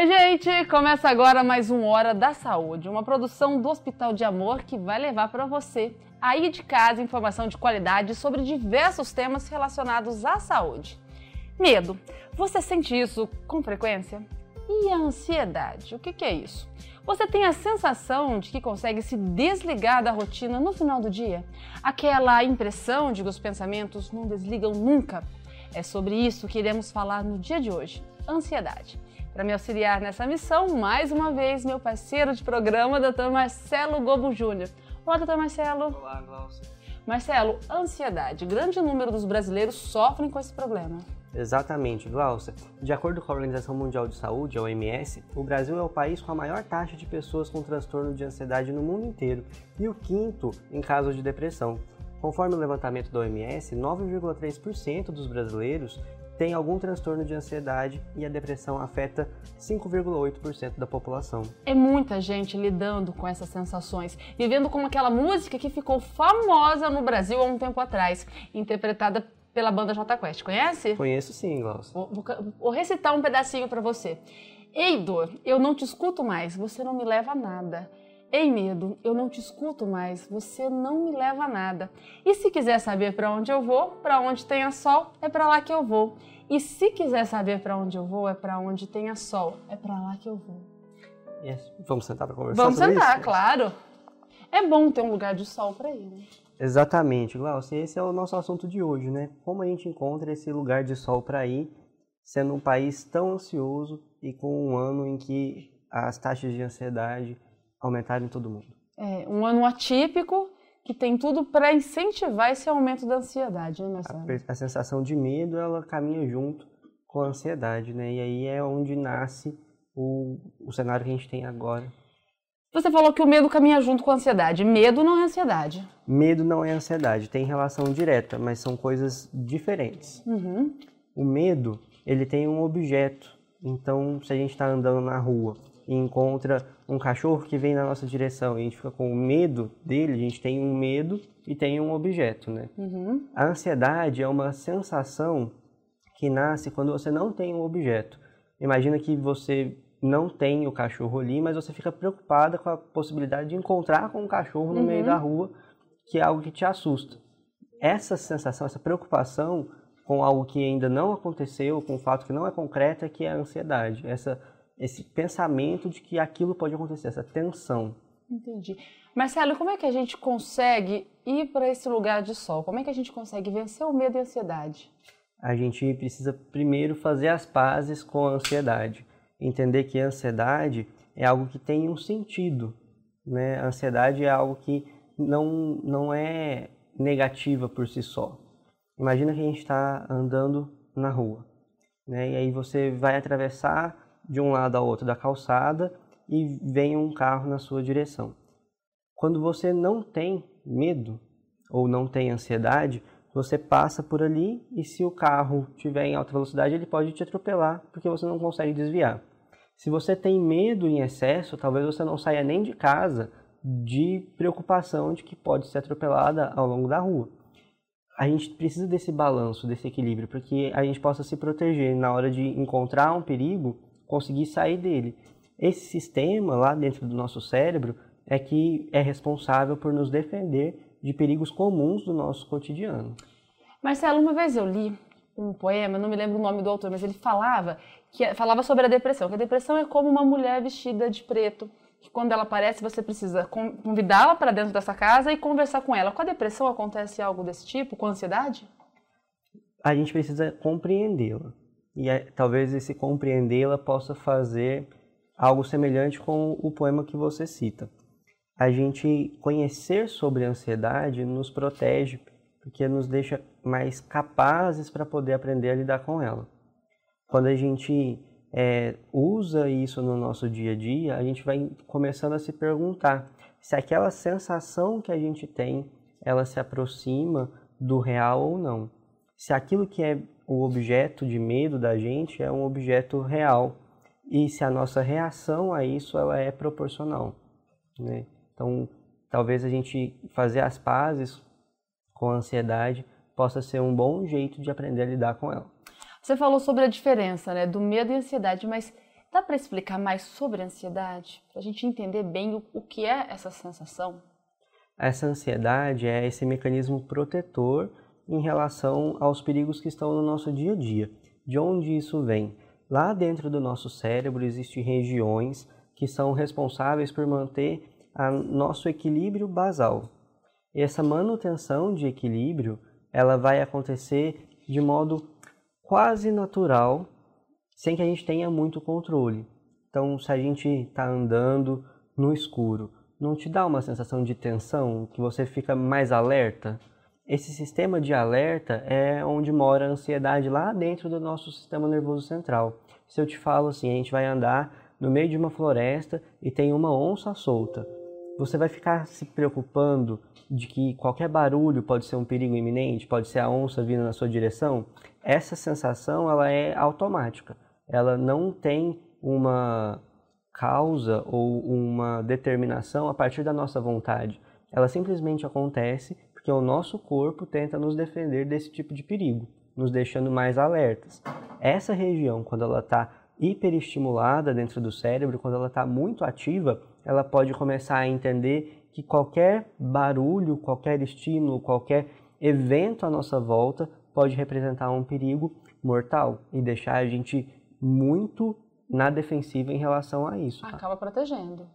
Oi, gente! Começa agora mais um Hora da Saúde, uma produção do Hospital de Amor que vai levar para você, aí de casa, informação de qualidade sobre diversos temas relacionados à saúde. Medo. Você sente isso com frequência? E a ansiedade? O que, que é isso? Você tem a sensação de que consegue se desligar da rotina no final do dia? Aquela impressão de que os pensamentos não desligam nunca? É sobre isso que iremos falar no dia de hoje: ansiedade. Para me auxiliar nessa missão, mais uma vez, meu parceiro de programa, Dr. Marcelo Gobo Júnior. Olá, doutor Marcelo. Olá, Glaucia. Marcelo, ansiedade. Grande número dos brasileiros sofrem com esse problema. Exatamente, Glaucia. De acordo com a Organização Mundial de Saúde, a OMS, o Brasil é o país com a maior taxa de pessoas com transtorno de ansiedade no mundo inteiro e o quinto em casos de depressão. Conforme o levantamento da OMS, 9,3% dos brasileiros têm algum transtorno de ansiedade e a depressão afeta 5,8% da população. É muita gente lidando com essas sensações, vivendo como aquela música que ficou famosa no Brasil há um tempo atrás, interpretada pela banda J Quest. Conhece? Conheço sim, Glaucia. Vou, vou, vou recitar um pedacinho para você. Ei, dor, eu não te escuto mais, você não me leva a nada. Ei, medo, eu não te escuto mais, você não me leva a nada. E se quiser saber para onde eu vou, para onde tenha sol, é para lá que eu vou. E se quiser saber para onde eu vou, é para onde tenha sol, é para lá que eu vou. Yes. Vamos sentar para conversar Vamos sentar, isso? claro. É bom ter um lugar de sol para ir, né? Exatamente, Glaucia. Esse é o nosso assunto de hoje, né? Como a gente encontra esse lugar de sol para ir, sendo um país tão ansioso e com um ano em que as taxas de ansiedade aumentaram em todo mundo. É um ano atípico que tem tudo para incentivar esse aumento da ansiedade, né, A, Marcelo? per- a sensação de medo, ela caminha junto com a ansiedade, né? E aí é onde nasce o, o cenário que a gente tem agora. Você falou que o medo caminha junto com a ansiedade. Medo não é ansiedade. Medo não é ansiedade, tem relação direta, mas são coisas diferentes. Uhum. O medo, ele tem um objeto. Então, se a gente está andando na rua e encontra um cachorro que vem na nossa direção e a gente fica com medo dele, a gente tem um medo e tem um objeto, né? Uhum. A ansiedade é uma sensação que nasce quando você não tem um objeto. Imagina que você não tem o cachorro ali, mas você fica preocupada com a possibilidade de encontrar com um cachorro no meio Uhum. da rua, que é algo que te assusta. Essa sensação, essa preocupação com algo que ainda não aconteceu, com um fato que não é concreto, é que é a ansiedade. Essa, esse pensamento de que aquilo pode acontecer, essa tensão. Entendi. Marcelo, como é que a gente consegue ir para esse lugar de sol? Como é que a gente consegue vencer o medo e a ansiedade? a gente precisa primeiro fazer as pazes com a ansiedade. Entender que a ansiedade é algo que tem um sentido. Né? A ansiedade é algo que não, não é negativa por si só. Imagina que a gente está andando na rua. Né? E aí você vai atravessar de um lado ao outro da calçada e vem um carro na sua direção. Quando você não tem medo ou não tem ansiedade, você passa por ali e se o carro estiver em alta velocidade, ele pode te atropelar porque você não consegue desviar. Se você tem medo em excesso, talvez você não saia nem de casa de preocupação de que pode ser atropelada ao longo da rua. A gente precisa desse balanço, desse equilíbrio, para que a gente possa se proteger na hora de encontrar um perigo, conseguir sair dele. Esse sistema lá dentro do nosso cérebro é que é responsável por nos defender de perigos comuns do nosso cotidiano. Marcelo, uma vez eu li um poema, não me lembro o nome do autor, mas ele falava que falava sobre a depressão, que a depressão é como uma mulher vestida de preto, que quando ela aparece você precisa con- convidá-la para dentro dessa casa e conversar com ela. Com a depressão acontece algo desse tipo, com a ansiedade? A gente precisa compreendê-la. E é- talvez esse compreendê-la possa fazer algo semelhante com o poema que você cita. A gente conhecer sobre a ansiedade nos protege, porque nos deixa mais capazes para poder aprender a lidar com ela. Quando a gente é, usa isso no nosso dia a dia, a gente vai começando a se perguntar se aquela sensação que a gente tem, ela se aproxima do real ou não. Se aquilo que é o objeto de medo da gente é um objeto real e se a nossa reação a isso ela é proporcional, né? Então, talvez a gente fazer as pazes com a ansiedade possa ser um bom jeito de aprender a lidar com ela. Você falou sobre a diferença né, do medo e ansiedade, mas Dá para explicar mais sobre a ansiedade? Para a gente entender bem o, o que é essa sensação? Essa ansiedade é esse mecanismo protetor em relação aos perigos que estão no nosso dia a dia. De onde isso vem? Lá dentro do nosso cérebro existem regiões que são responsáveis por manter a nosso equilíbrio basal. Essa manutenção de equilíbrio, ela vai acontecer de modo quase natural, sem que a gente tenha muito controle. Então, se a gente está andando no escuro, não te dá uma sensação de tensão, que você fica mais alerta? Esse sistema de alerta é onde mora a ansiedade lá dentro do nosso sistema nervoso central. Se eu te falo assim, a gente vai andar no meio de uma floresta e tem uma onça solta, você vai ficar se preocupando de que qualquer barulho pode ser um perigo iminente, pode ser a onça vindo na sua direção? Essa sensação ela é automática. Ela não tem uma causa ou uma determinação a partir da nossa vontade. Ela simplesmente acontece porque o nosso corpo tenta nos defender desse tipo de perigo, nos deixando mais alertas. Essa região, quando ela está hiperestimulada dentro do cérebro, quando ela está muito ativa, ela pode começar a entender que qualquer barulho, qualquer estímulo, qualquer evento à nossa volta pode representar um perigo mortal e deixar a gente muito na defensiva em relação a isso. Tá? Acaba protegendo.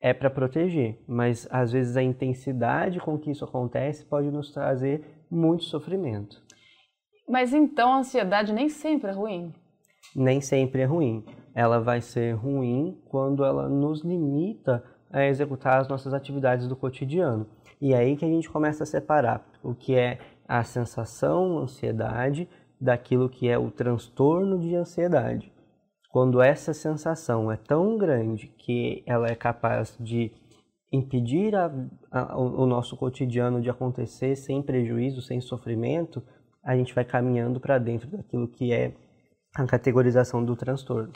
É para proteger, mas às vezes a intensidade com que isso acontece pode nos trazer muito sofrimento. Mas então a ansiedade nem sempre é ruim? Nem sempre é ruim ela vai ser ruim quando ela nos limita a executar as nossas atividades do cotidiano. E é aí que a gente começa a separar o que é a sensação ansiedade daquilo que é o transtorno de ansiedade. Quando essa sensação é tão grande que ela é capaz de impedir a, a, o nosso cotidiano de acontecer sem prejuízo, sem sofrimento, a gente vai caminhando para dentro daquilo que é a categorização do transtorno.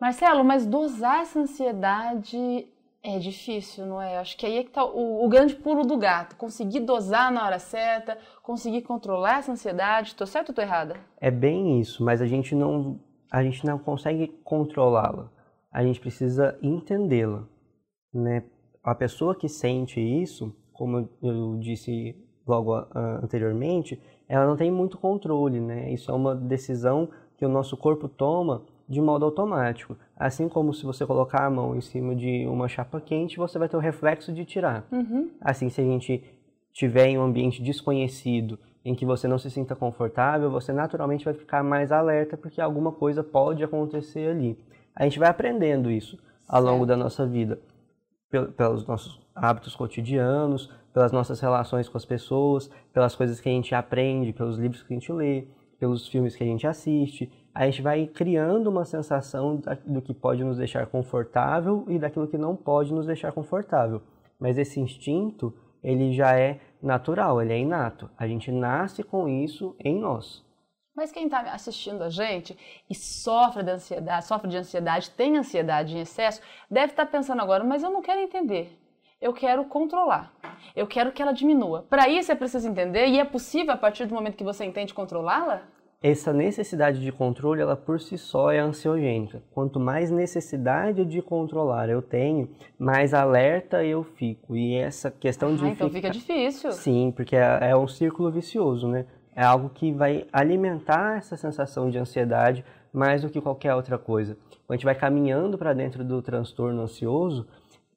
Marcelo, mas dosar essa ansiedade é difícil, não é? Acho que aí é que tá o, o, grande pulo do gato. Conseguir dosar na hora certa, conseguir controlar essa ansiedade. Estou certo ou estou errada? É bem isso, mas a gente não, a gente não consegue controlá-la. A gente precisa entendê-la, né? A pessoa que sente isso, como eu disse logo anteriormente, ela não tem muito controle, né? Isso é uma decisão que o nosso corpo toma de modo automático. Assim como se você colocar a mão em cima de uma chapa quente, você vai ter o reflexo de tirar. Uhum. Assim, se a gente tiver em um ambiente desconhecido, em que você não se sinta confortável, você naturalmente vai ficar mais alerta porque alguma coisa pode acontecer ali. A gente vai aprendendo isso ao certo. longo da nossa vida, pelos nossos hábitos cotidianos, pelas nossas relações com as pessoas, pelas coisas que a gente aprende, pelos livros que a gente lê, pelos filmes que a gente assiste, a gente vai criando uma sensação do que pode nos deixar confortável e daquilo que não pode nos deixar confortável. Mas esse instinto, ele já é natural, ele é inato. A gente nasce com isso em nós. Mas quem está assistindo a gente e sofre de ansiedade, sofre de ansiedade, tem ansiedade em excesso, deve estar tá pensando agora, mas eu não quero entender. Eu quero controlar. Eu quero que ela diminua. Para isso é preciso entender e é possível a partir do momento que você entende controlá-la? Essa necessidade de controle, ela por si só é ansiogênica. Quanto mais necessidade de controlar eu tenho, mais alerta eu fico. E essa questão ah, de. Então fica difícil. Sim, porque é, é um círculo vicioso, né? É algo que vai alimentar essa sensação de ansiedade mais do que qualquer outra coisa. Quando a gente vai caminhando para dentro do transtorno ansioso,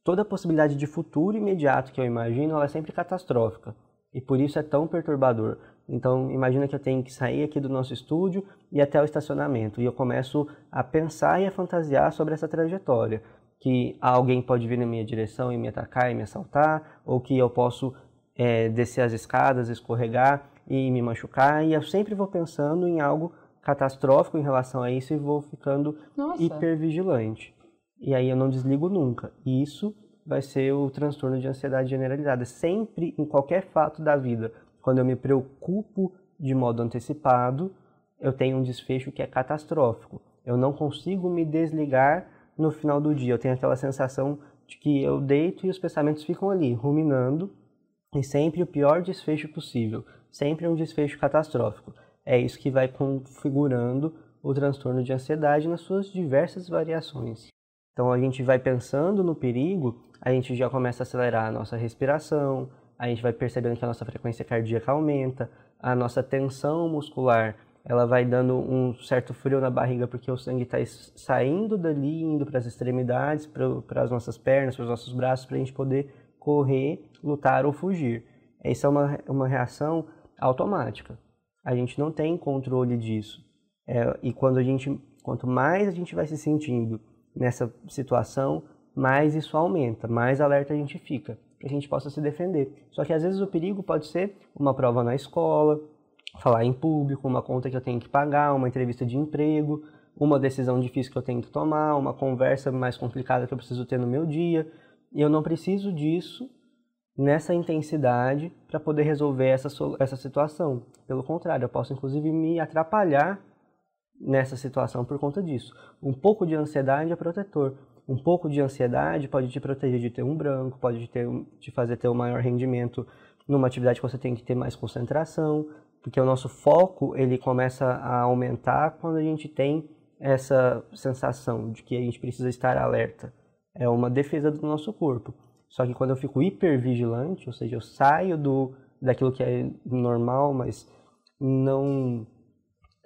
toda a possibilidade de futuro imediato que eu imagino, ela é sempre catastrófica. E por isso é tão perturbador. Então, imagina que eu tenho que sair aqui do nosso estúdio e até o estacionamento. E eu começo a pensar e a fantasiar sobre essa trajetória. Que alguém pode vir na minha direção e me atacar e me assaltar, ou que eu posso é, descer as escadas, escorregar e me machucar. E eu sempre vou pensando em algo catastrófico em relação a isso e vou ficando Nossa. hipervigilante. E aí eu não desligo nunca. E isso vai ser o transtorno de ansiedade generalizada. Sempre, em qualquer fato da vida, quando eu me preocupo de modo antecipado, eu tenho um desfecho que é catastrófico. Eu não consigo me desligar no final do dia. Eu tenho aquela sensação de que eu deito e os pensamentos ficam ali, ruminando, e sempre o pior desfecho possível, sempre um desfecho catastrófico. É isso que vai configurando o transtorno de ansiedade nas suas diversas variações. Então a gente vai pensando no perigo, a gente já começa a acelerar a nossa respiração, a gente vai percebendo que a nossa frequência cardíaca aumenta, a nossa tensão muscular ela vai dando um certo frio na barriga porque o sangue está saindo dali, indo para as extremidades, para as nossas pernas, para os nossos braços, para a gente poder correr, lutar ou fugir. Essa é uma, uma reação automática. A gente não tem controle disso. É, e quando a gente, quanto mais a gente vai se sentindo nessa situação, mais isso aumenta, mais alerta a gente fica, que a gente possa se defender. Só que às vezes o perigo pode ser uma prova na escola, falar em público, uma conta que eu tenho que pagar, uma entrevista de emprego, uma decisão difícil que eu tenho que tomar, uma conversa mais complicada que eu preciso ter no meu dia. E eu não preciso disso nessa intensidade para poder resolver essa, essa situação. Pelo contrário, eu posso inclusive me atrapalhar nessa situação por conta disso. Um pouco de ansiedade é protetor. Um pouco de ansiedade pode te proteger de ter um branco, pode te, ter, te fazer ter um maior rendimento numa atividade que você tem que ter mais concentração, porque o nosso foco ele começa a aumentar quando a gente tem essa sensação de que a gente precisa estar alerta. É uma defesa do nosso corpo. Só que quando eu fico hipervigilante, ou seja, eu saio do daquilo que é normal, mas não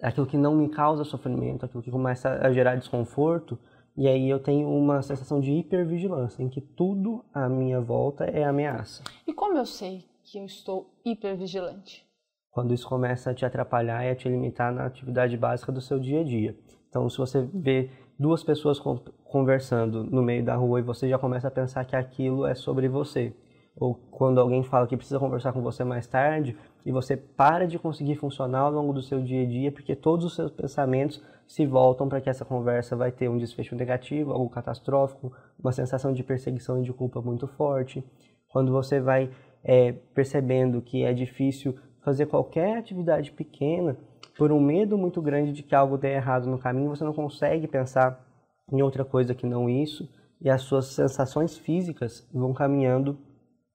aquilo que não me causa sofrimento, aquilo que começa a gerar desconforto, e aí eu tenho uma sensação de hipervigilância, em que tudo à minha volta é ameaça. E como eu sei que eu estou hipervigilante? quando isso começa a te atrapalhar e a te limitar na atividade básica do seu dia a dia. Então, se você vê duas pessoas conversando no meio da rua e você já começa a pensar que aquilo é sobre você, ou quando alguém fala que precisa conversar com você mais tarde e você para de conseguir funcionar ao longo do seu dia a dia porque todos os seus pensamentos se voltam para que essa conversa vai ter um desfecho negativo, algo catastrófico, uma sensação de perseguição e de culpa muito forte. Quando você vai é, percebendo que é difícil fazer qualquer atividade pequena por um medo muito grande de que algo dê errado no caminho, você não consegue pensar em outra coisa que não isso, e as suas sensações físicas vão caminhando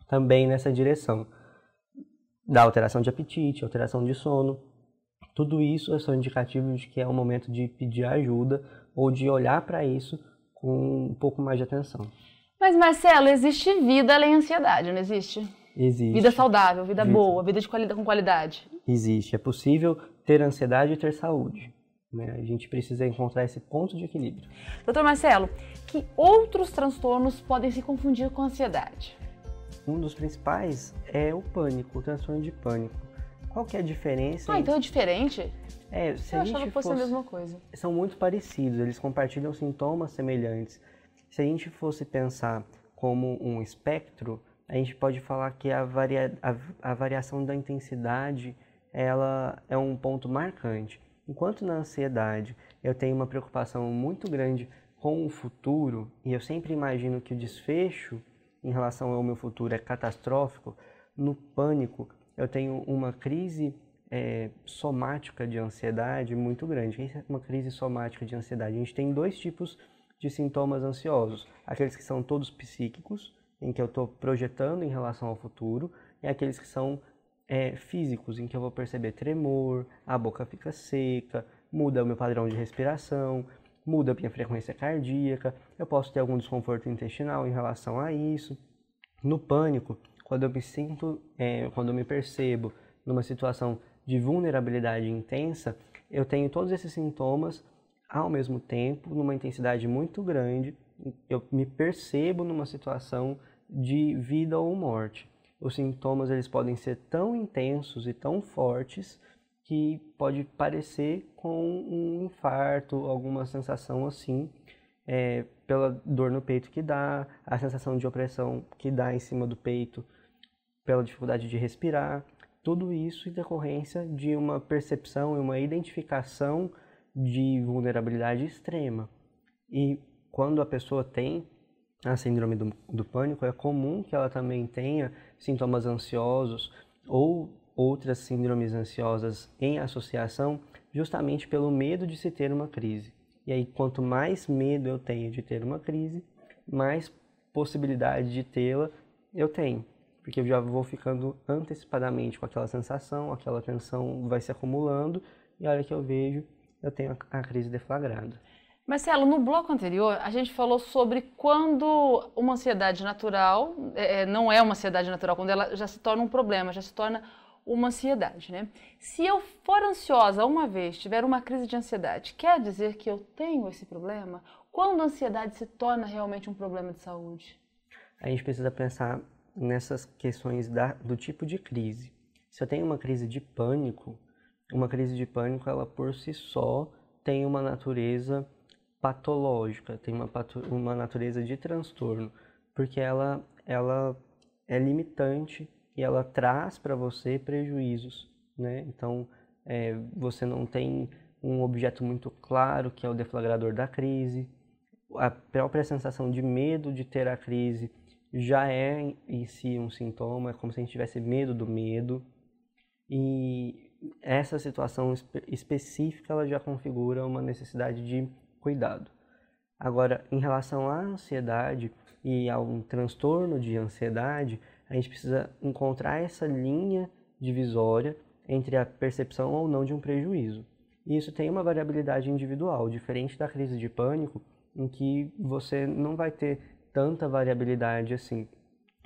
também nessa direção. Da alteração de apetite, alteração de sono, tudo isso são indicativos de que é o momento de pedir ajuda ou de olhar para isso com um pouco mais de atenção. Mas Marcelo, existe vida além da ansiedade, não existe? Existe. Vida saudável, vida boa, vida de qualidade, com qualidade. Existe. É possível ter ansiedade e ter saúde. Né? A gente precisa encontrar esse ponto de equilíbrio. Doutor Marcelo, que outros transtornos podem se confundir com ansiedade? Um dos principais é o pânico, o transtorno de pânico. Qual que é a diferença? Ah, então é diferente? É, se Eu a achava gente que fosse fosse... a mesma coisa. São muito parecidos, eles compartilham sintomas semelhantes. Se a gente fosse pensar como um espectro, a gente pode falar que a, varia, a variação da intensidade ela é um ponto marcante. Enquanto na ansiedade eu tenho uma preocupação muito grande com o futuro e eu sempre imagino que o desfecho em relação ao meu futuro é catastrófico, no pânico eu tenho uma crise é, somática de ansiedade muito grande. O que é uma crise somática de ansiedade? A gente tem dois tipos de sintomas ansiosos: aqueles que são todos psíquicos, em que eu estou projetando em relação ao futuro, e aqueles que são é, físicos, em que eu vou perceber tremor, a boca fica seca, muda o meu padrão de respiração, muda a minha frequência cardíaca, eu posso ter algum desconforto intestinal em relação a isso. No pânico, quando eu me sinto, é, quando eu me percebo numa situação de vulnerabilidade intensa, eu tenho todos esses sintomas ao mesmo tempo, numa intensidade muito grande, eu me percebo numa situação de vida ou morte. Os sintomas eles podem ser tão intensos e tão fortes que pode parecer com um infarto, alguma sensação assim, é, pela dor no peito que dá, a sensação de opressão que dá em cima do peito, pela dificuldade de respirar, tudo isso em decorrência de uma percepção e uma identificação de vulnerabilidade extrema. E quando a pessoa tem a síndrome do, do pânico, é comum que ela também tenha sintomas ansiosos ou outras síndromes ansiosas em associação, justamente pelo medo de se ter uma crise. E aí, quanto mais medo eu tenho de ter uma crise, mais possibilidade de tê-la eu tenho. Porque eu já vou ficando antecipadamente com aquela sensação, aquela tensão vai se acumulando, e a hora que eu vejo, eu tenho a crise deflagrada. Marcelo, no bloco anterior, a gente falou sobre quando uma ansiedade natural, é, é, não é uma ansiedade natural, quando ela já se torna um problema, já se torna uma ansiedade, né? Se eu for ansiosa uma vez, tiver uma crise de ansiedade, quer dizer que eu tenho esse problema? Quando a ansiedade se torna realmente um problema de saúde? A gente precisa pensar nessas questões da, do tipo de crise. Se eu tenho uma crise de pânico, uma crise de pânico, ela por si só tem uma natureza patológica, tem uma, uma natureza de transtorno, porque ela, ela é limitante e ela traz para você prejuízos, né? Então, é, você não tem um objeto muito claro que é o deflagrador da crise, a própria sensação de medo de ter a crise já é em si um sintoma, é como se a gente tivesse medo do medo, e essa situação específica ela já configura uma necessidade de cuidado. Agora, em relação à ansiedade e a um transtorno de ansiedade, a gente precisa encontrar essa linha divisória entre a percepção ou não de um prejuízo. E isso tem uma variabilidade individual, diferente da crise de pânico, em que você não vai ter tanta variabilidade assim.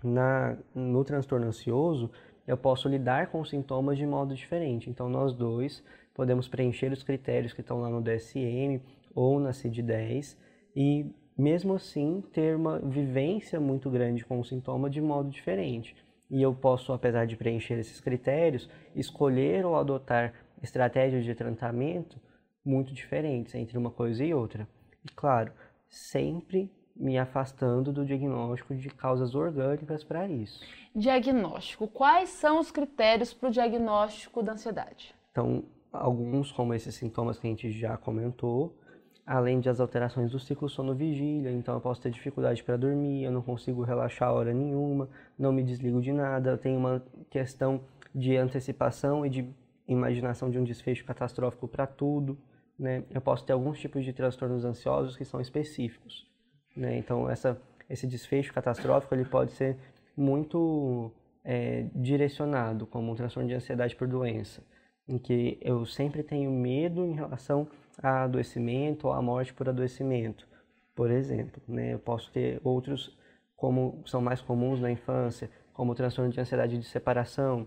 Na, no transtorno ansioso, eu posso lidar com sintomas de modo diferente. Então, nós dois podemos preencher os critérios que estão lá no DSM ou na CID-10 e, mesmo assim, ter uma vivência muito grande com o sintoma de modo diferente. E eu posso, apesar de preencher esses critérios, escolher ou adotar estratégias de tratamento muito diferentes entre uma coisa e outra. E, claro, sempre me afastando do diagnóstico de causas orgânicas para isso. Diagnóstico. Quais são os critérios para o diagnóstico da ansiedade? Então, alguns, como esses sintomas que a gente já comentou, além das alterações do ciclo sono-vigília, então eu posso ter dificuldade para dormir, eu não consigo relaxar a hora nenhuma, não me desligo de nada, eu tenho uma questão de antecipação e de imaginação de um desfecho catastrófico para tudo, né? Eu posso ter alguns tipos de transtornos ansiosos que são específicos, né? Então essa esse desfecho catastrófico ele pode ser muito é, direcionado como um transtorno de ansiedade por doença, em que eu sempre tenho medo em relação a adoecimento ou a morte por adoecimento, por exemplo. Né? Eu posso ter outros, como são mais comuns na infância, como o transtorno de ansiedade de separação,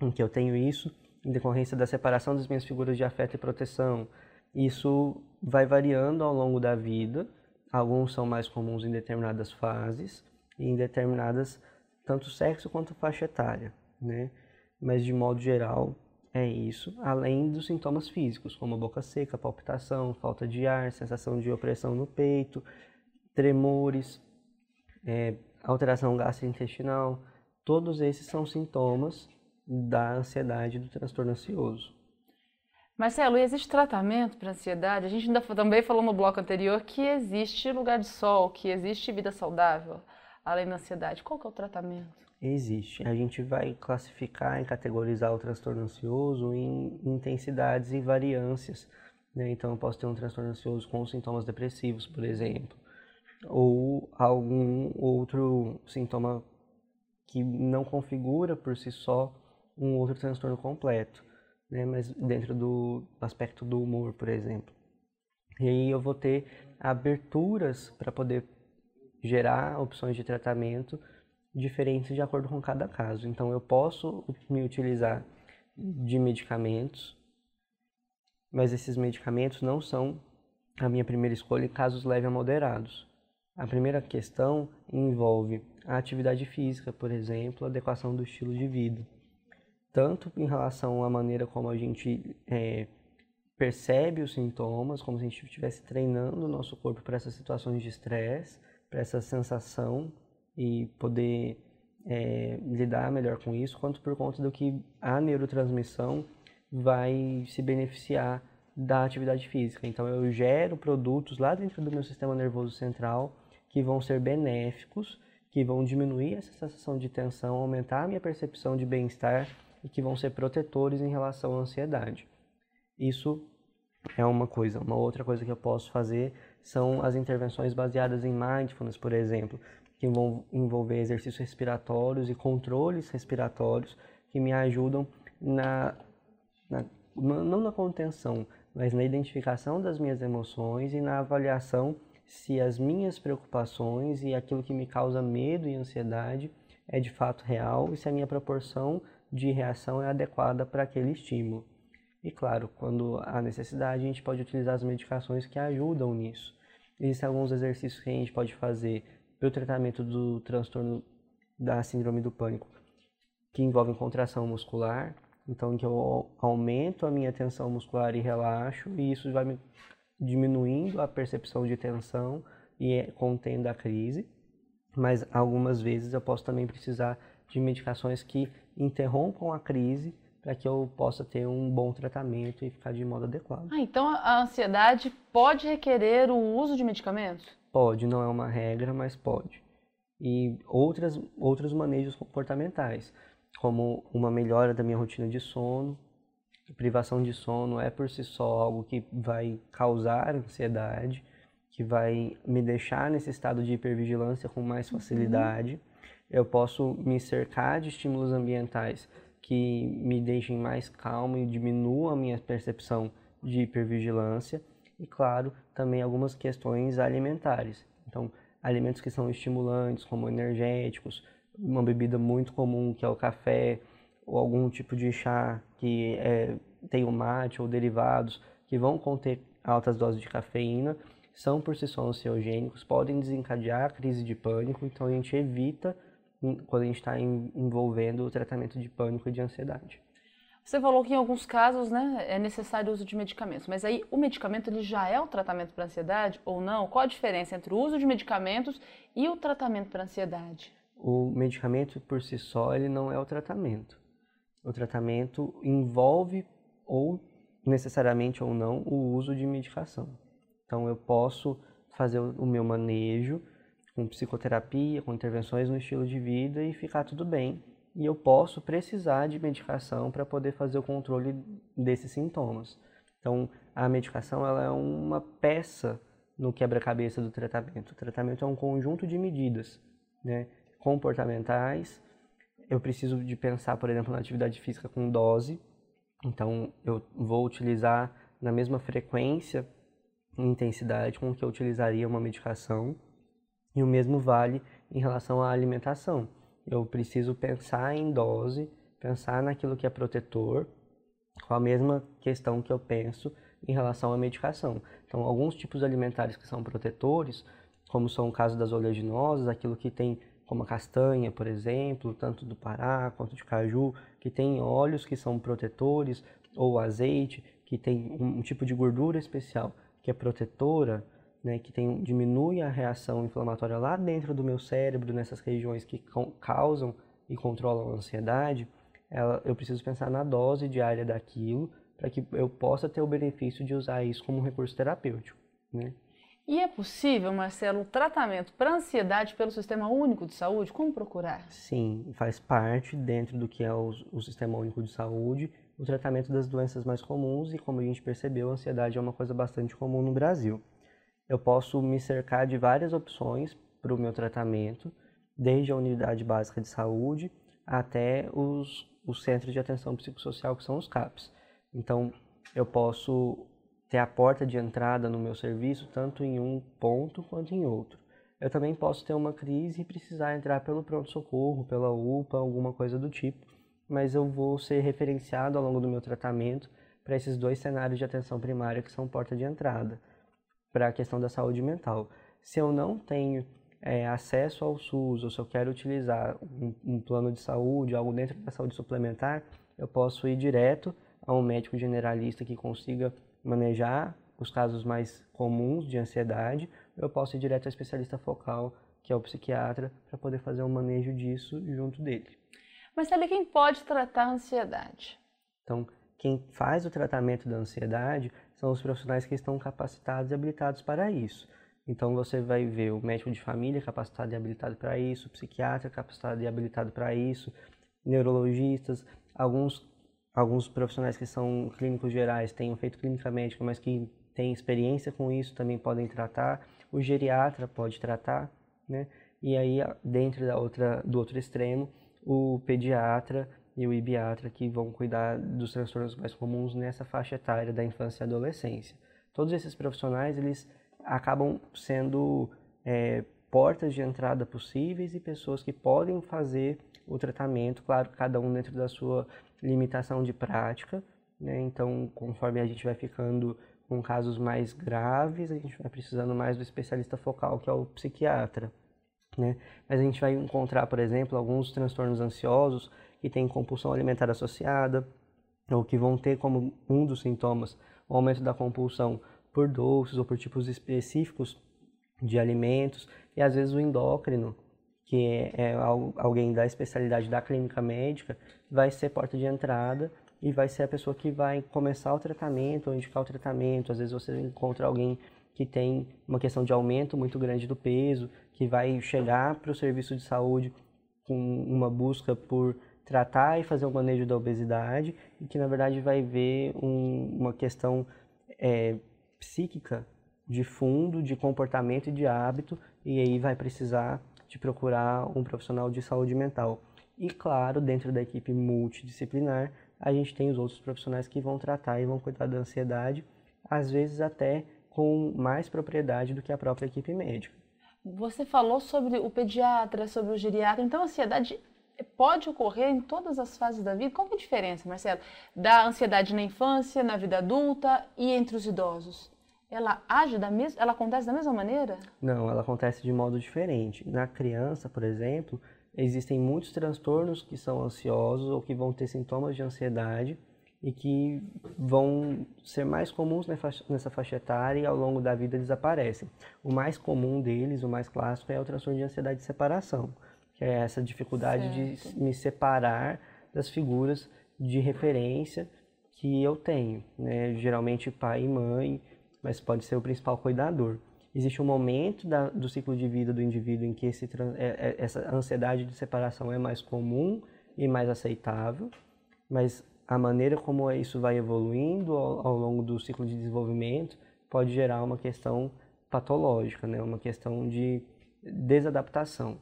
em que eu tenho isso em decorrência da separação das minhas figuras de afeto e proteção. Isso vai variando ao longo da vida. Alguns são mais comuns em determinadas fases e em determinadas tanto sexo quanto faixa etária, né? Mas de modo geral, é isso, além dos sintomas físicos, como boca seca, palpitação, falta de ar, sensação de opressão no peito, tremores, é, alteração gastrointestinal. Todos esses são sintomas da ansiedade do transtorno ansioso. Marcelo, e existe tratamento para ansiedade? A gente ainda também falou no bloco anterior que existe lugar de sol, que existe vida saudável, além da ansiedade. Qual que é o tratamento? Existe. A gente vai classificar e categorizar o transtorno ansioso em intensidades e variâncias. Né? Então, eu posso ter um transtorno ansioso com sintomas depressivos, por exemplo, ou algum outro sintoma que não configura por si só um outro transtorno completo, né? mas dentro do aspecto do humor, por exemplo. E aí eu vou ter aberturas para poder gerar opções de tratamento diferentes de acordo com cada caso. Então, eu posso me utilizar de medicamentos, mas esses medicamentos não são a minha primeira escolha em casos leves a moderados. A primeira questão envolve a atividade física, por exemplo, a adequação do estilo de vida. Tanto em relação à maneira como a gente é, percebe os sintomas, como se a gente estivesse treinando o nosso corpo para essas situações de estresse, para essa sensação e poder é, lidar melhor com isso, quanto por conta do que a neurotransmissão vai se beneficiar da atividade física. Então eu gero produtos lá dentro do meu sistema nervoso central que vão ser benéficos, que vão diminuir essa sensação de tensão, aumentar a minha percepção de bem-estar e que vão ser protetores em relação à ansiedade. Isso é uma coisa. Uma outra coisa que eu posso fazer são as intervenções baseadas em mindfulness, por exemplo, que vão envolver exercícios respiratórios e controles respiratórios que me ajudam na, na não na contenção, mas na identificação das minhas emoções e na avaliação se as minhas preocupações e aquilo que me causa medo e ansiedade é de fato real e se a minha proporção de reação é adequada para aquele estímulo. E claro, quando há necessidade, a gente pode utilizar as medicações que ajudam nisso. Existem alguns exercícios que a gente pode fazer para o tratamento do transtorno da síndrome do pânico, que envolvem contração muscular, então que eu aumento a minha tensão muscular e relaxo, e isso vai me diminuindo a percepção de tensão e é, contendo a crise. Mas algumas vezes eu posso também precisar de medicações que interrompam a crise para que eu possa ter um bom tratamento e ficar de modo adequado. Ah, então a ansiedade pode requerer o uso de medicamentos? Pode, não é uma regra, mas pode. E outras, outros manejos comportamentais, como uma melhora da minha rotina de sono. Privação de sono é por si só algo que vai causar ansiedade, que vai me deixar nesse estado de hipervigilância com mais uhum. facilidade. Uhum. Eu posso me cercar de estímulos ambientais que me deixem mais calmo e diminuam a minha percepção de hipervigilância. E, claro, também algumas questões alimentares. Então, alimentos que são estimulantes, como energéticos, uma bebida muito comum que é o café, ou algum tipo de chá que é, tem o mate ou derivados que vão conter altas doses de cafeína, são por si só ansiogênicos, podem desencadear a crise de pânico, então a gente evita quando a gente está envolvendo o tratamento de pânico e de ansiedade. Você falou que em alguns casos né, é necessário o uso de medicamentos, mas aí o medicamento ele já é o tratamento para ansiedade ou não? Qual a diferença entre o uso de medicamentos e o tratamento para ansiedade? O medicamento por si só ele não é o tratamento. O tratamento envolve ou necessariamente ou não o uso de medicação. Então eu posso fazer o meu manejo com psicoterapia, com intervenções no estilo de vida e ficar tudo bem. E eu posso precisar de medicação para poder fazer o controle desses sintomas. Então, a medicação ela é uma peça no quebra-cabeça do tratamento. O tratamento é um conjunto de medidas né, comportamentais. Eu preciso de pensar, por exemplo, na atividade física com dose. Então, eu vou utilizar na mesma frequência e intensidade com que eu utilizaria uma medicação. E o mesmo vale em relação à alimentação. Eu preciso pensar em dose, pensar naquilo que é protetor, com a mesma questão que eu penso em relação à medicação. Então, alguns tipos alimentares que são protetores, como são o caso das oleaginosas, aquilo que tem como a castanha, por exemplo, tanto do Pará quanto de caju, que tem óleos que são protetores, ou azeite, que tem um tipo de gordura especial que é protetora, né, que tem, diminui a reação inflamatória lá dentro do meu cérebro, nessas regiões que causam e controlam a ansiedade, ela, eu preciso pensar na dose diária daquilo para que eu possa ter o benefício de usar isso como um recurso terapêutico. Né? E é possível, Marcelo, um tratamento para ansiedade pelo Sistema Único de Saúde? Como procurar? Sim, faz parte dentro do que é o, o Sistema Único de Saúde o tratamento das doenças mais comuns e, como a gente percebeu, a ansiedade é uma coisa bastante comum no Brasil eu posso me cercar de várias opções para o meu tratamento, desde a unidade básica de saúde até os, os centros de atenção psicossocial, que são os CAPs. Então, eu posso ter a porta de entrada no meu serviço tanto em um ponto quanto em outro. Eu também posso ter uma crise e precisar entrar pelo pronto-socorro, pela UPA, alguma coisa do tipo, mas eu vou ser referenciado ao longo do meu tratamento para esses dois cenários de atenção primária que são porta de entrada para a questão da saúde mental. Se eu não tenho é, acesso ao SUS, ou se eu quero utilizar um, um, plano de saúde, algo dentro da saúde suplementar, eu posso ir direto a um médico generalista que consiga manejar os casos mais comuns de ansiedade, eu posso ir direto ao especialista focal, que é o psiquiatra, para poder fazer um manejo disso junto dele. Mas sabe quem pode tratar a ansiedade? Então, quem faz o tratamento da ansiedade são os profissionais que estão capacitados e habilitados para isso. Então você vai ver o médico de família capacitado e habilitado para isso, o psiquiatra capacitado e habilitado para isso, neurologistas, alguns alguns profissionais que são clínicos gerais, tenham feito clínica médica, mas que têm experiência com isso, também podem tratar. O geriatra pode tratar, né? E aí dentro da outra do outro extremo, o pediatra e o ibiatra que vão cuidar dos transtornos mais comuns nessa faixa etária da infância e adolescência. Todos esses profissionais eles acabam sendo é, portas de entrada possíveis e pessoas que podem fazer o tratamento, claro, cada um dentro da sua limitação de prática. Né? Então, conforme a gente vai ficando com casos mais graves, a gente vai precisando mais do especialista focal, que é o psiquiatra. Né? Mas a gente vai encontrar, por exemplo, alguns transtornos ansiosos que têm compulsão alimentar associada, ou que vão ter como um dos sintomas o aumento da compulsão por doces ou por tipos específicos de alimentos, e às vezes o endócrino, que é, é alguém da especialidade da clínica médica, vai ser porta de entrada e vai ser a pessoa que vai começar o tratamento ou indicar o tratamento. Às vezes você encontra alguém que tem uma questão de aumento muito grande do peso, que vai chegar para o serviço de saúde com uma busca por tratar e fazer o manejo da obesidade e que na verdade vai ver um, uma questão é, psíquica de fundo, de comportamento e de hábito e aí vai precisar de procurar um profissional de saúde mental. E claro, dentro da equipe multidisciplinar, a gente tem os outros profissionais que vão tratar e vão cuidar da ansiedade, às vezes até com mais propriedade do que a própria equipe médica. Você falou sobre o pediatra, sobre o geriatra, então a ansiedade pode ocorrer em todas as fases da vida. Qual é a diferença, Marcelo, da ansiedade na infância, na vida adulta e entre os idosos? Ela age da mesma, ela acontece da mesma maneira? Não, ela acontece de modo diferente. Na criança, por exemplo, existem muitos transtornos que são ansiosos ou que vão ter sintomas de ansiedade e que vão ser mais comuns nessa faixa etária e ao longo da vida desaparecem. O mais comum deles, o mais clássico, é o transtorno de ansiedade de separação, é essa dificuldade certo. de me separar das figuras de referência que eu tenho, né? geralmente pai e mãe, mas pode ser o principal cuidador existe um momento da, do ciclo de vida do indivíduo em que esse, é, é, essa ansiedade de separação é mais comum e mais aceitável, mas a maneira como isso vai evoluindo ao, ao longo do ciclo de desenvolvimento pode gerar uma questão patológica, né? uma questão de desadaptação.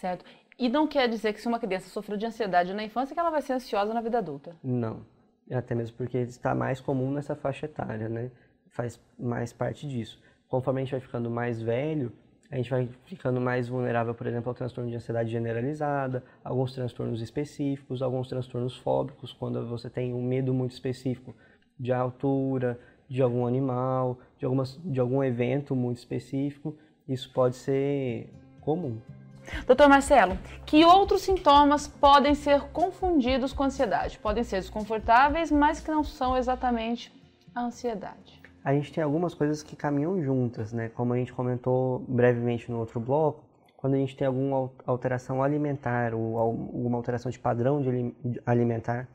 Certo. E não quer dizer que se uma criança sofreu de ansiedade na infância que ela vai ser ansiosa na vida adulta? Não. Até mesmo porque está mais comum nessa faixa etária, né? faz mais parte disso. Conforme a gente vai ficando mais velho, a gente vai ficando mais vulnerável, por exemplo, ao transtorno de ansiedade generalizada, alguns transtornos específicos, alguns transtornos fóbicos, quando você tem um medo muito específico de altura, de algum animal, de, algumas, de algum evento muito específico, isso pode ser comum. Doutor Marcelo, que outros sintomas podem ser confundidos com ansiedade? Podem ser desconfortáveis, mas que não são exatamente a ansiedade a gente tem algumas coisas que caminham juntas, né? Como a gente comentou brevemente no outro bloco, quando a gente tem alguma alteração alimentar ou alguma alteração de padrão de alimentar,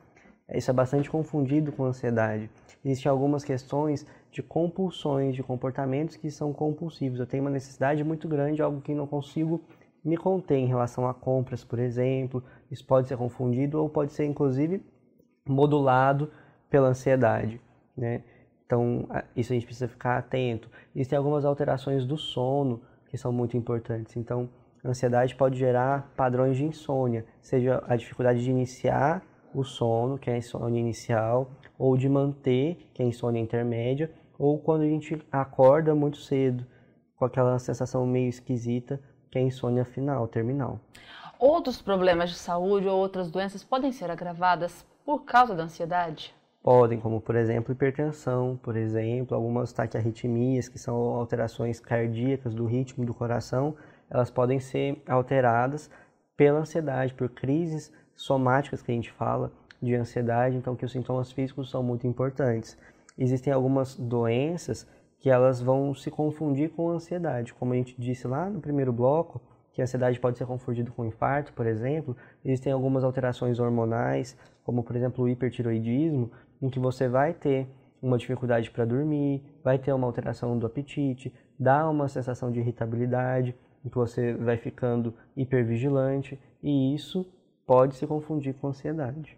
isso é bastante confundido com ansiedade. Existem algumas questões de compulsões, de comportamentos que são compulsivos. Eu tenho uma necessidade muito grande, algo que não consigo me conter em relação a compras, por exemplo. Isso pode ser confundido ou pode ser, inclusive, modulado pela ansiedade, né? Então, isso a gente precisa ficar atento. Existem algumas alterações do sono que são muito importantes. Então, a ansiedade pode gerar padrões de insônia, seja a dificuldade de iniciar o sono, que é a insônia inicial, ou de manter, que é a insônia intermédia, ou quando a gente acorda muito cedo, com aquela sensação meio esquisita, que é a insônia final, terminal. Outros problemas de saúde ou outras doenças podem ser agravadas por causa da ansiedade? podem, como por exemplo hipertensão, por exemplo, algumas taquiarritmias, que são alterações cardíacas do ritmo do coração, elas podem ser alteradas pela ansiedade, por crises somáticas que a gente fala de ansiedade, então que os sintomas físicos são muito importantes. Existem algumas doenças que elas vão se confundir com ansiedade, como a gente disse lá no primeiro bloco, que a ansiedade pode ser confundida com infarto, por exemplo, existem algumas alterações hormonais, como por exemplo o hipertiroidismo, em que você vai ter uma dificuldade para dormir, vai ter uma alteração do apetite, dá uma sensação de irritabilidade, em que você vai ficando hipervigilante e isso pode se confundir com ansiedade.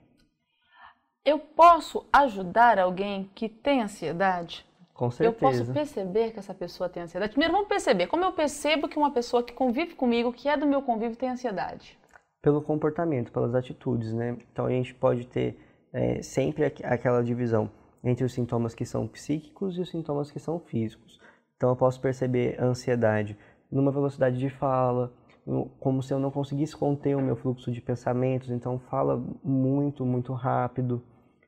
Eu posso ajudar alguém que tem ansiedade? Com certeza. Eu posso perceber que essa pessoa tem ansiedade? Primeiro, vamos perceber como eu percebo que uma pessoa que convive comigo, que é do meu convívio, tem ansiedade. pelo comportamento, pelas atitudes, né? Então a gente pode ter é, sempre aquela divisão entre os sintomas que são psíquicos e os sintomas que são físicos. Então eu posso perceber a ansiedade numa velocidade de fala, como se eu não conseguisse conter o meu fluxo de pensamentos, então fala muito, muito rápido.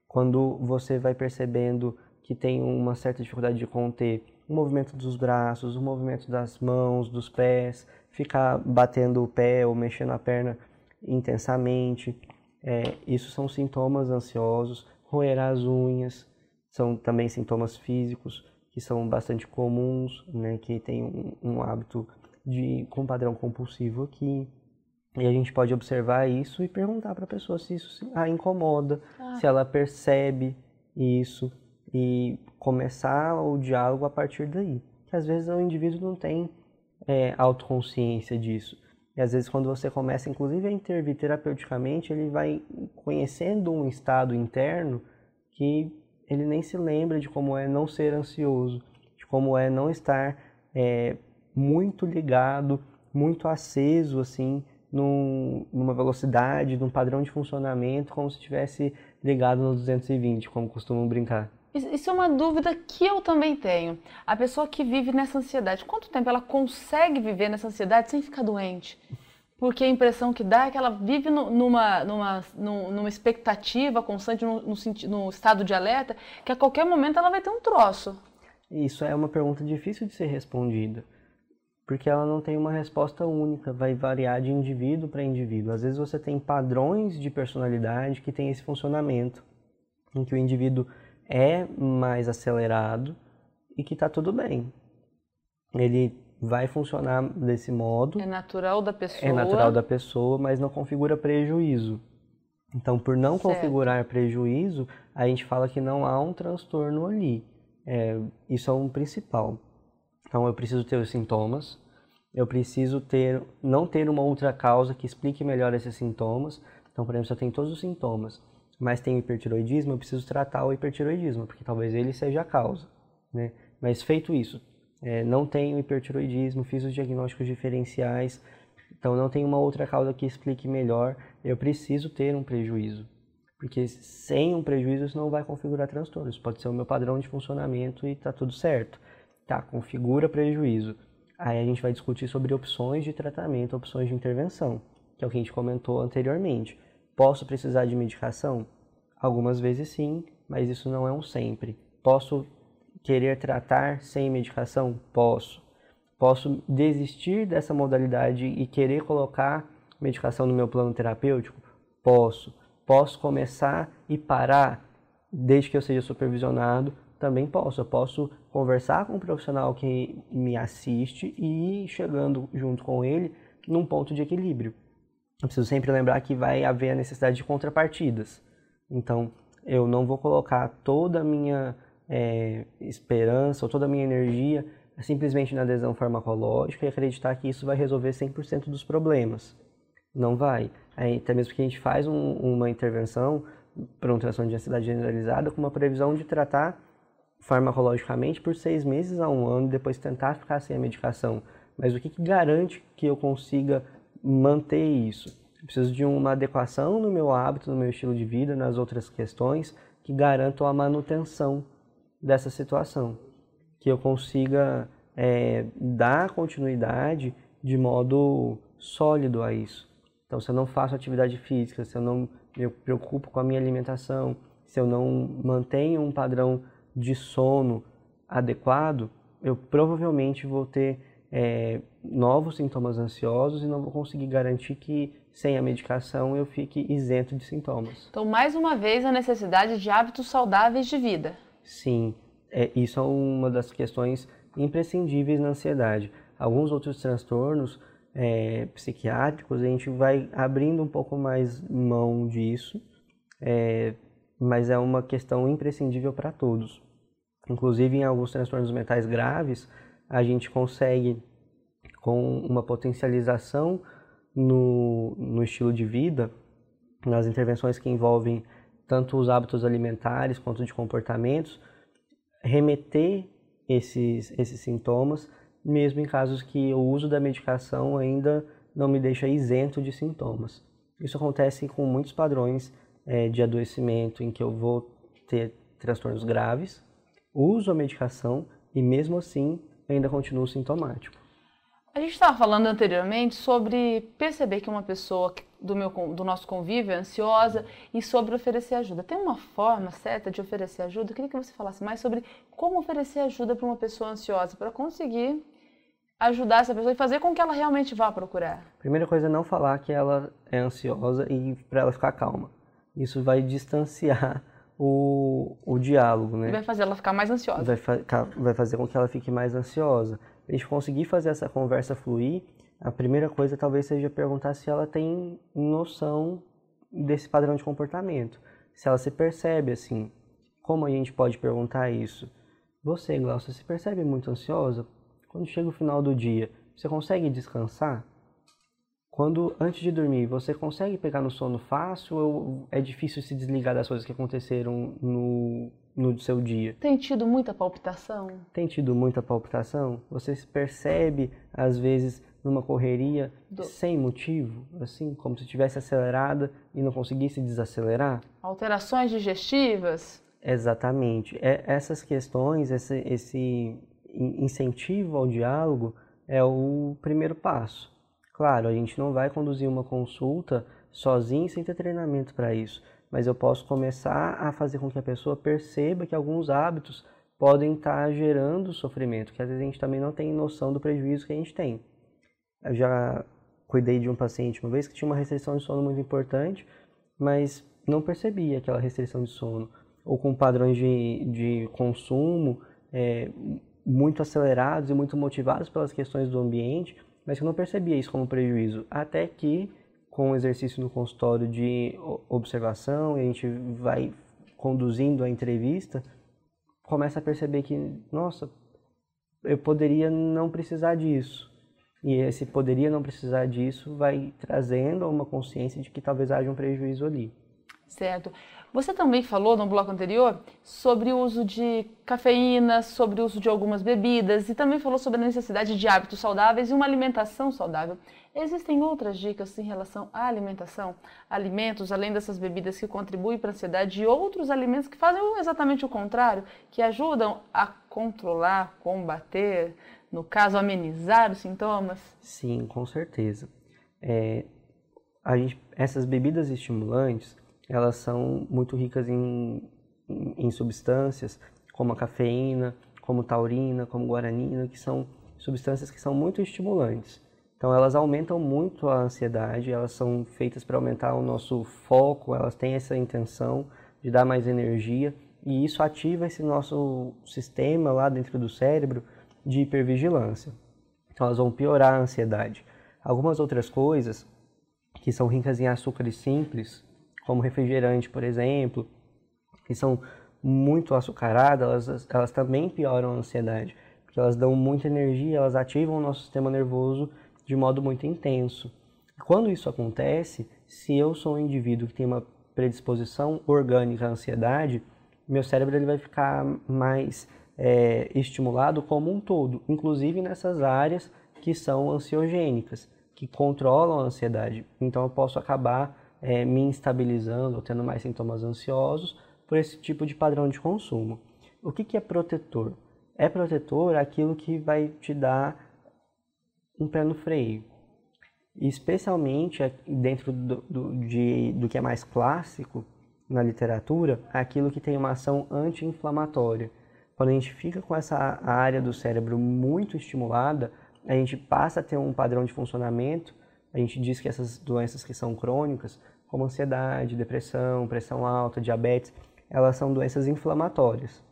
Quando você vai percebendo que tem uma certa dificuldade de conter o movimento dos braços, o movimento das mãos, dos pés, ficar batendo o pé ou mexendo a perna intensamente. É, isso são sintomas ansiosos. Roer as unhas são também sintomas físicos que são bastante comuns, né, que tem um, um hábito de com padrão compulsivo aqui. E a gente pode observar isso e perguntar para a pessoa se isso a incomoda, ah. se ela percebe isso e começar o diálogo a partir daí. Que às vezes o indivíduo não tem é, autoconsciência disso. E às vezes quando você começa, inclusive, a intervir terapeuticamente, ele vai conhecendo um estado interno que ele nem se lembra de como é não ser ansioso, de como é não estar é, muito ligado, muito aceso, assim, num, numa velocidade, num padrão de funcionamento, como se estivesse ligado no 220, como costumam brincar. Isso é uma dúvida que eu também tenho. A pessoa que vive nessa ansiedade, quanto tempo ela consegue viver nessa ansiedade sem ficar doente? Porque a impressão que dá é que ela vive numa, numa, numa expectativa constante, no, no, no estado de alerta, que a qualquer momento ela vai ter um troço. Isso é uma pergunta difícil de ser respondida, porque ela não tem uma resposta única, vai variar de indivíduo para indivíduo. Às vezes você tem padrões de personalidade que têm esse funcionamento, em que o indivíduo é mais acelerado e que está tudo bem. Ele vai funcionar desse modo. É natural da pessoa. É natural da pessoa, mas não configura prejuízo. Então, por não certo. configurar prejuízo, a gente fala que não há um transtorno ali. É, isso é um principal. Então, eu preciso ter os sintomas, eu preciso ter, não ter uma outra causa que explique melhor esses sintomas. Então, por exemplo, se eu tenho todos os sintomas, mas tem hipertiroidismo, eu preciso tratar o hipertiroidismo, porque talvez ele seja a causa. Né? Mas feito isso, é, não tenho hipertiroidismo, fiz os diagnósticos diferenciais, então não tem uma outra causa que explique melhor, eu preciso ter um prejuízo. Porque sem um prejuízo isso não vai configurar transtornos. Pode ser o meu padrão de funcionamento e está tudo certo. Tá, configura prejuízo. Aí a gente vai discutir sobre opções de tratamento, opções de intervenção, que é o que a gente comentou anteriormente. Posso precisar de medicação? Algumas vezes sim, mas isso não é um sempre. Posso querer tratar sem medicação? Posso. Posso desistir dessa modalidade e querer colocar medicação no meu plano terapêutico? Posso. Posso começar e parar desde que eu seja supervisionado? Também posso. Eu posso conversar com um profissional que me assiste e ir chegando junto com ele num ponto de equilíbrio eu preciso sempre lembrar que vai haver a necessidade de contrapartidas. Então, eu não vou colocar toda a minha é, esperança ou toda a minha energia simplesmente na adesão farmacológica e acreditar que isso vai resolver 100% dos problemas. Não vai. Aí, até mesmo que a gente faz um, uma intervenção para um transtorno de ansiedade generalizada com uma previsão de tratar farmacologicamente por seis meses a um ano e depois tentar ficar sem a medicação. Mas o que, que garante que eu consiga manter isso. Eu preciso de uma adequação no meu hábito, no meu estilo de vida, nas outras questões que garantam a manutenção dessa situação, que eu consiga é, dar continuidade de modo sólido a isso. Então, se eu não faço atividade física, se eu não me preocupo com a minha alimentação, se eu não mantenho um padrão de sono adequado, eu provavelmente vou ter é, novos sintomas ansiosos e não vou conseguir garantir que sem a medicação eu fique isento de sintomas. Então, mais uma vez, a necessidade de hábitos saudáveis de vida. Sim, é, isso é uma das questões imprescindíveis na ansiedade. Alguns outros transtornos é, psiquiátricos, a gente vai abrindo um pouco mais mão disso, é, mas é uma questão imprescindível para todos. Inclusive, em alguns transtornos mentais graves, a gente consegue, com uma potencialização no, no estilo de vida, nas intervenções que envolvem tanto os hábitos alimentares quanto de comportamentos, remeter esses, esses sintomas, mesmo em casos que o uso da medicação ainda não me deixa isento de sintomas. Isso acontece com muitos padrões é, de adoecimento em que eu vou ter transtornos graves, uso a medicação e mesmo assim ainda continuo sintomático. A gente estava falando anteriormente sobre perceber que uma pessoa do, meu, do nosso convívio é ansiosa e sobre oferecer ajuda. Tem uma forma certa de oferecer ajuda? Eu queria que você falasse mais sobre como oferecer ajuda para uma pessoa ansiosa, para conseguir ajudar essa pessoa e fazer com que ela realmente vá procurar. Primeira coisa é não falar que ela é ansiosa e para ela ficar calma. Isso vai distanciar o, o diálogo, né? Vai fazer ela ficar mais ansiosa. Vai, vai fazer com que ela fique mais ansiosa. A gente conseguir fazer essa conversa fluir, a primeira coisa talvez seja perguntar se ela tem noção desse padrão de comportamento. Se ela se percebe assim. Como a gente pode perguntar isso? Você, Glaucia, se percebe muito ansiosa? Quando chega o final do dia, você consegue descansar? Quando, antes de dormir, você consegue pegar no sono fácil ou é difícil se desligar das coisas que aconteceram no, no seu dia? Tem tido muita palpitação? Tem tido muita palpitação? Você se percebe, às vezes, numa correria Do... sem motivo? Assim, como se estivesse acelerada e não conseguisse desacelerar? Alterações digestivas? Exatamente. É, essas questões, esse, esse incentivo ao diálogo é o primeiro passo. Claro, a gente não vai conduzir uma consulta sozinho sem ter treinamento para isso, mas eu posso começar a fazer com que a pessoa perceba que alguns hábitos podem estar tá gerando sofrimento, que às vezes a gente também não tem noção do prejuízo que a gente tem. Eu já cuidei de um paciente uma vez que tinha uma restrição de sono muito importante, mas não percebia aquela restrição de sono, ou com padrões de, de consumo é, muito acelerados e muito motivados pelas questões do ambiente, mas eu não percebia isso como prejuízo, até que com o exercício no consultório de observação, e a gente vai conduzindo a entrevista, começa a perceber que, nossa, eu poderia não precisar disso. E esse poderia não precisar disso vai trazendo uma consciência de que talvez haja um prejuízo ali. Certo. Você também falou no bloco anterior sobre o uso de cafeína, sobre o uso de algumas bebidas e também falou sobre a necessidade de hábitos saudáveis e uma alimentação saudável. Existem outras dicas em relação à alimentação? Alimentos, além dessas bebidas que contribuem para a ansiedade, e outros alimentos que fazem exatamente o contrário, que ajudam a controlar, combater, no caso, amenizar os sintomas? Sim, com certeza. É, gente, essas bebidas estimulantes, elas são muito ricas em, em, em substâncias como a cafeína, como taurina, como guaranina, que são substâncias que são muito estimulantes. Então elas aumentam muito a ansiedade, elas são feitas para aumentar o nosso foco, elas têm essa intenção de dar mais energia e isso ativa esse nosso sistema lá dentro do cérebro de hipervigilância. Então elas vão piorar a ansiedade. Algumas outras coisas que são ricas em açúcares simples, como refrigerante, por exemplo, que são muito açucaradas, elas, elas também pioram a ansiedade, porque elas dão muita energia, elas ativam o nosso sistema nervoso de modo muito intenso. Quando isso acontece, se eu sou um indivíduo que tem uma predisposição orgânica à ansiedade, meu cérebro ele vai ficar mais é, estimulado como um todo, inclusive nessas áreas que são ansiogênicas, que controlam a ansiedade. Então eu posso acabar é, me instabilizando ou tendo mais sintomas ansiosos por esse tipo de padrão de consumo. O que, que é protetor? É protetor aquilo que vai te dar um pé no freio. especialmente dentro do, do, de, do que é mais clássico na literatura, aquilo que tem uma ação anti-inflamatória. Quando a gente fica com essa área do cérebro muito estimulada, a gente passa a ter um padrão de funcionamento a gente diz que essas doenças que são crônicas, como ansiedade, depressão, pressão alta, diabetes, elas são doenças inflamatórias.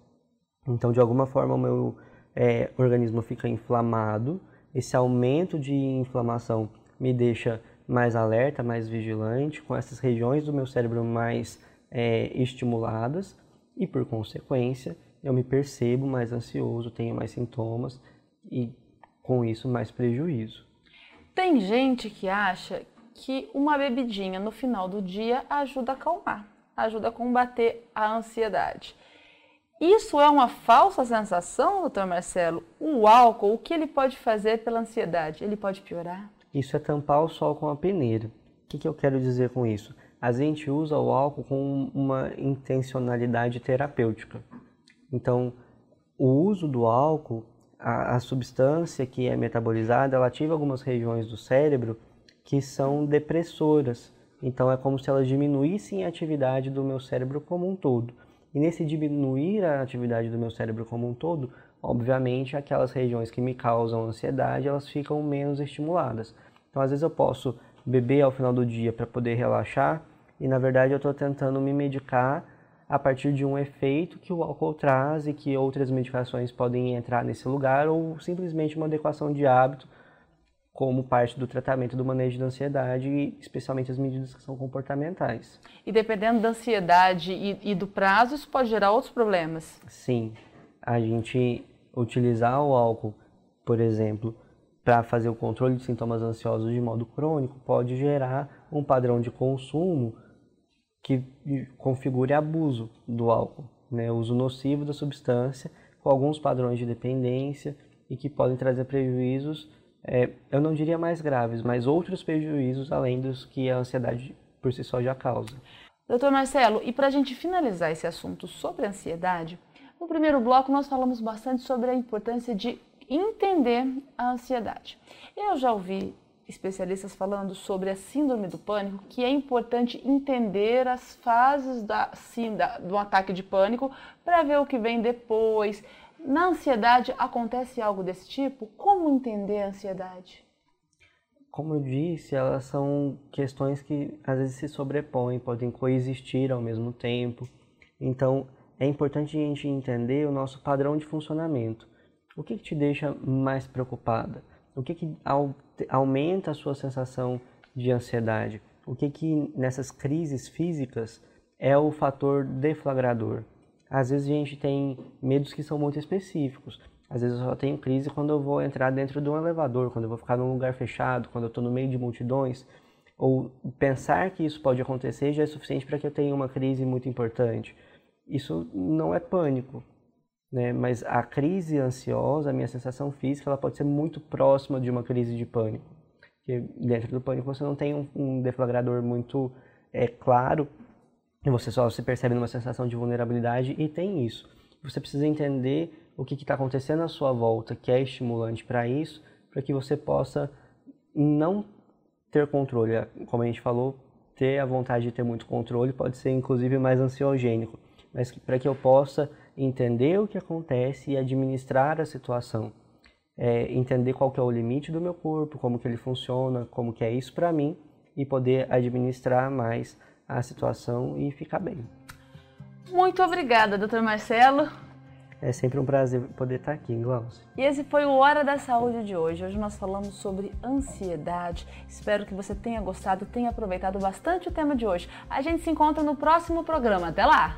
Então, de alguma forma, o meu é, organismo fica inflamado. Esse aumento de inflamação me deixa mais alerta, mais vigilante, com essas regiões do meu cérebro mais é, estimuladas e, por consequência, eu me percebo mais ansioso, tenho mais sintomas e, com isso, mais prejuízo. Tem gente que acha que uma bebidinha no final do dia ajuda a acalmar, ajuda a combater a ansiedade. Isso é uma falsa sensação, doutor Marcelo? O álcool, o que ele pode fazer pela ansiedade? Ele pode piorar? Isso é tampar o sol com a peneira. que, que eu quero dizer com isso? A gente usa o álcool com uma intencionalidade terapêutica. Então, o uso do álcool, a, a substância que é metabolizada, ela ativa algumas regiões do cérebro que são depressoras. Então, é como se elas diminuíssem a atividade do meu cérebro como um todo. E nesse diminuir a atividade do meu cérebro como um todo, obviamente aquelas regiões que me causam ansiedade, elas ficam menos estimuladas. Então, às vezes eu posso beber ao final do dia para poder relaxar e na verdade eu estou tentando me medicar a partir de um efeito que o álcool traz e que outras medicações podem entrar nesse lugar ou simplesmente uma adequação de hábito como parte do tratamento do manejo da ansiedade, especialmente as medidas que são comportamentais. E dependendo da ansiedade e, e do prazo, isso pode gerar outros problemas? Sim, a gente utilizar o álcool, por exemplo, para fazer o controle de sintomas ansiosos de modo crônico, pode gerar um padrão de consumo que configure abuso do álcool, né? uso nocivo da substância, com alguns padrões de dependência e que podem trazer prejuízos, é, eu não diria mais graves, mas outros prejuízos além dos que a ansiedade por si só já causa. Doutor Marcelo, e para a gente finalizar esse assunto sobre a ansiedade, no primeiro bloco nós falamos bastante sobre a importância de entender a ansiedade. Eu já ouvi especialistas falando sobre a síndrome do pânico, que é importante entender as fases da, sim, da, do ataque de pânico para ver o que vem depois. Na ansiedade acontece algo desse tipo? Como entender a ansiedade? Como eu disse, elas são questões que às vezes se sobrepõem, podem coexistir ao mesmo tempo. Então, é importante a gente entender o nosso padrão de funcionamento. O que, que te deixa mais preocupada? O que, que aumenta a sua sensação de ansiedade? O que, que nessas crises físicas é o fator deflagrador? Às vezes a gente tem medos que são muito específicos. Às vezes eu só tenho crise quando eu vou entrar dentro de um elevador, quando eu vou ficar num lugar fechado, quando eu estou no meio de multidões. Ou pensar que isso pode acontecer já é suficiente para que eu tenha uma crise muito importante. Isso não é pânico, né? Mas a crise ansiosa, a minha sensação física, ela pode ser muito próxima de uma crise de pânico. Porque dentro do pânico você não tem um, um deflagrador muito é, claro, você só se percebe numa sensação de vulnerabilidade e tem isso. Você precisa entender o que está acontecendo à sua volta, que é estimulante para isso, para que você possa não ter controle. Como a gente falou, ter a vontade de ter muito controle pode ser inclusive mais ansiogênico, mas para que eu possa entender o que acontece e administrar a situação. É, entender qual que é o limite do meu corpo, como que ele funciona, como que é isso para mim e poder administrar mais a situação e ficar bem. Muito obrigada, doutor Marcelo. É sempre um prazer poder estar aqui, Glaucio. E esse foi o Hora da Saúde de hoje. Hoje nós falamos sobre ansiedade. Espero que você tenha gostado, tenha aproveitado bastante o tema de hoje. A gente se encontra no próximo programa. Até lá!